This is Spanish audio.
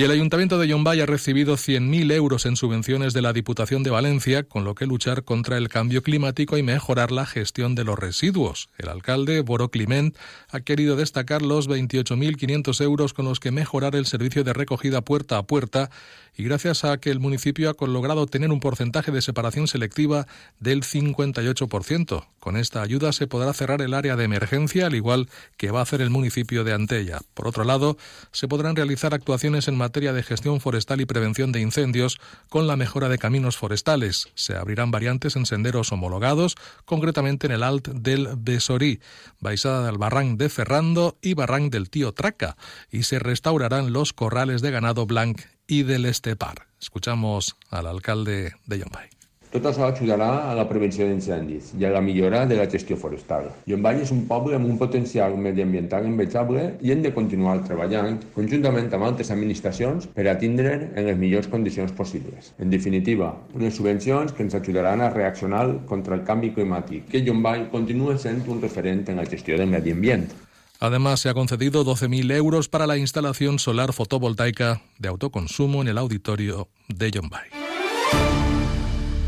Y el Ayuntamiento de Yombay ha recibido 100.000 euros en subvenciones de la Diputación de Valencia, con lo que luchar contra el cambio climático y mejorar la gestión de los residuos. El alcalde, Boro Climent, ha querido destacar los 28.500 euros con los que mejorar el servicio de recogida puerta a puerta y gracias a que el municipio ha logrado tener un porcentaje de separación selectiva del 58%. Con esta ayuda se podrá cerrar el área de emergencia, al igual que va a hacer el municipio de Antella. Por otro lado, se podrán realizar actuaciones en materia de gestión forestal y prevención de incendios con la mejora de caminos forestales. Se abrirán variantes en senderos homologados, concretamente en el Alt del Besorí, Baixada del Barranc de Ferrando y Barranc del Tío Traca, y se restaurarán los corrales de ganado blanc y del Estepar. Escuchamos al alcalde de Yombay. Tot això ajudarà a la prevenció d'incendis i a la millora de la gestió forestal. Llombany és un poble amb un potencial mediambiental envejable i hem de continuar treballant conjuntament amb altres administracions per atendre en les millors condicions possibles. En definitiva, unes subvencions que ens ajudaran a reaccionar contra el canvi climàtic, que Llombany continua sent un referent en la gestió del medi ambient. Además, se ha concedido 12.000 euros para la instalación solar fotovoltaica de autoconsumo en el auditorio de Yombay.